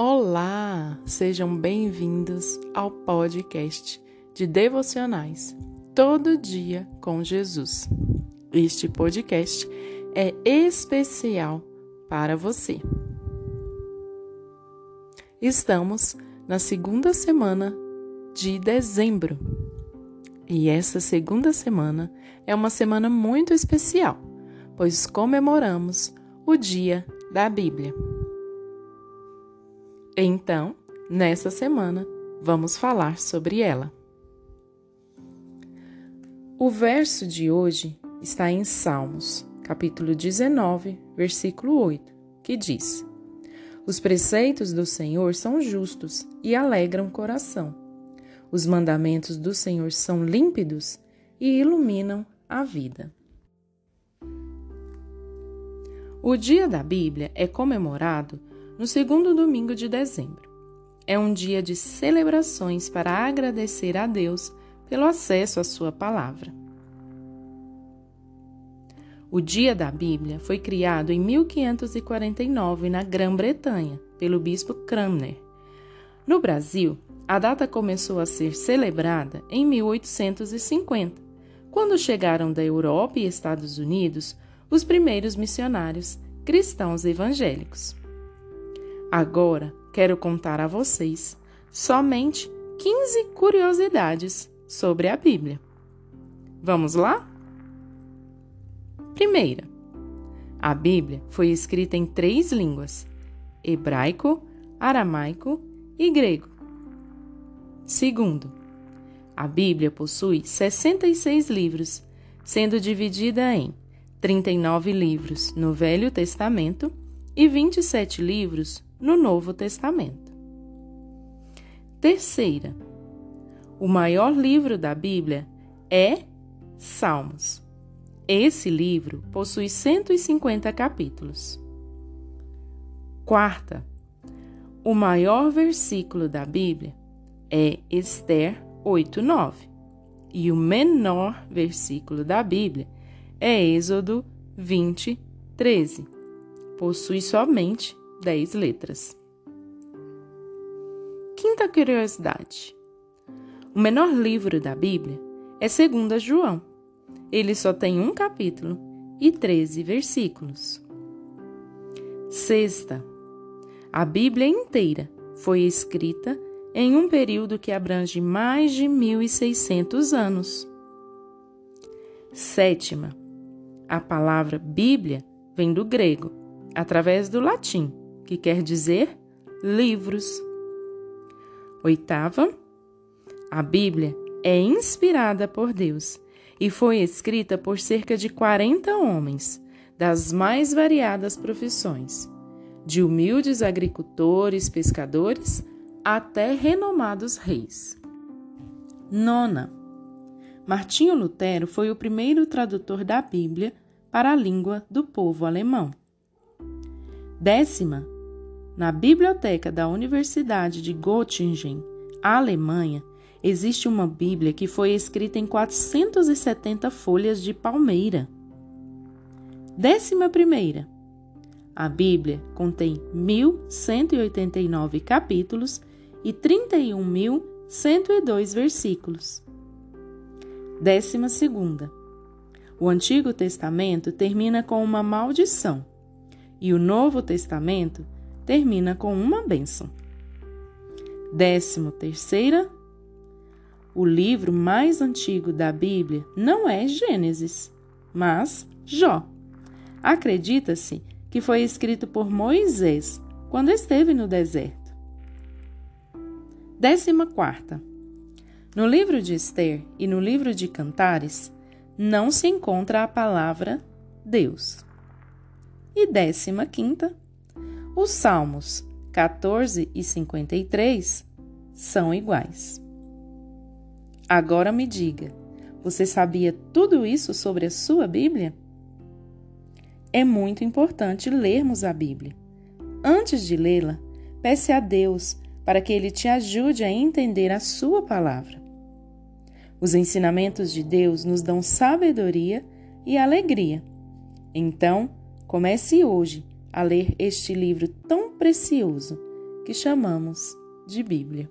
Olá, sejam bem-vindos ao podcast de devocionais Todo Dia com Jesus. Este podcast é especial para você. Estamos na segunda semana de dezembro e essa segunda semana é uma semana muito especial, pois comemoramos o Dia da Bíblia. Então, nessa semana, vamos falar sobre ela. O verso de hoje está em Salmos, capítulo 19, versículo 8, que diz: Os preceitos do Senhor são justos e alegram o coração. Os mandamentos do Senhor são límpidos e iluminam a vida. O dia da Bíblia é comemorado no segundo domingo de dezembro. É um dia de celebrações para agradecer a Deus pelo acesso à Sua palavra. O Dia da Bíblia foi criado em 1549 na Grã-Bretanha pelo bispo Cranmer. No Brasil, a data começou a ser celebrada em 1850, quando chegaram da Europa e Estados Unidos os primeiros missionários cristãos evangélicos. Agora quero contar a vocês somente 15 curiosidades sobre a Bíblia. Vamos lá? Primeira, a Bíblia foi escrita em três línguas: hebraico, aramaico e grego. Segundo, a Bíblia possui 66 livros, sendo dividida em 39 livros no Velho Testamento e 27 livros no Novo Testamento. Terceira, o maior livro da Bíblia é Salmos. Esse livro possui 150 capítulos. Quarta, o maior versículo da Bíblia é Esther 8:9 e o menor versículo da Bíblia é Êxodo 20:13. Possui somente 10 letras. Quinta curiosidade: o menor livro da Bíblia é 2 João. Ele só tem um capítulo e 13 versículos. Sexta: a Bíblia inteira foi escrita em um período que abrange mais de 1600 anos. Sétima: a palavra Bíblia vem do grego, através do latim, que quer dizer livros. Oitava, a Bíblia é inspirada por Deus e foi escrita por cerca de 40 homens das mais variadas profissões, de humildes agricultores, pescadores até renomados reis. Nona. Martinho Lutero foi o primeiro tradutor da Bíblia para a língua do povo alemão. Décima. Na biblioteca da Universidade de Göttingen, Alemanha, existe uma Bíblia que foi escrita em 470 folhas de palmeira. Décima primeira. A Bíblia contém 1.189 capítulos e 31.102 versículos. Décima segunda. O Antigo Testamento termina com uma maldição e o Novo Testamento termina com uma bênção. Décimo terceira, o livro mais antigo da Bíblia não é Gênesis, mas Jó. Acredita-se que foi escrito por Moisés quando esteve no deserto. Décima quarta. No livro de Esther e no livro de Cantares não se encontra a palavra Deus. E décima quinta os Salmos 14 e 53 são iguais. Agora me diga, você sabia tudo isso sobre a sua Bíblia? É muito importante lermos a Bíblia. Antes de lê-la, peça a Deus para que Ele te ajude a entender a Sua palavra. Os ensinamentos de Deus nos dão sabedoria e alegria. Então, comece hoje a ler este livro tão precioso que chamamos de Bíblia.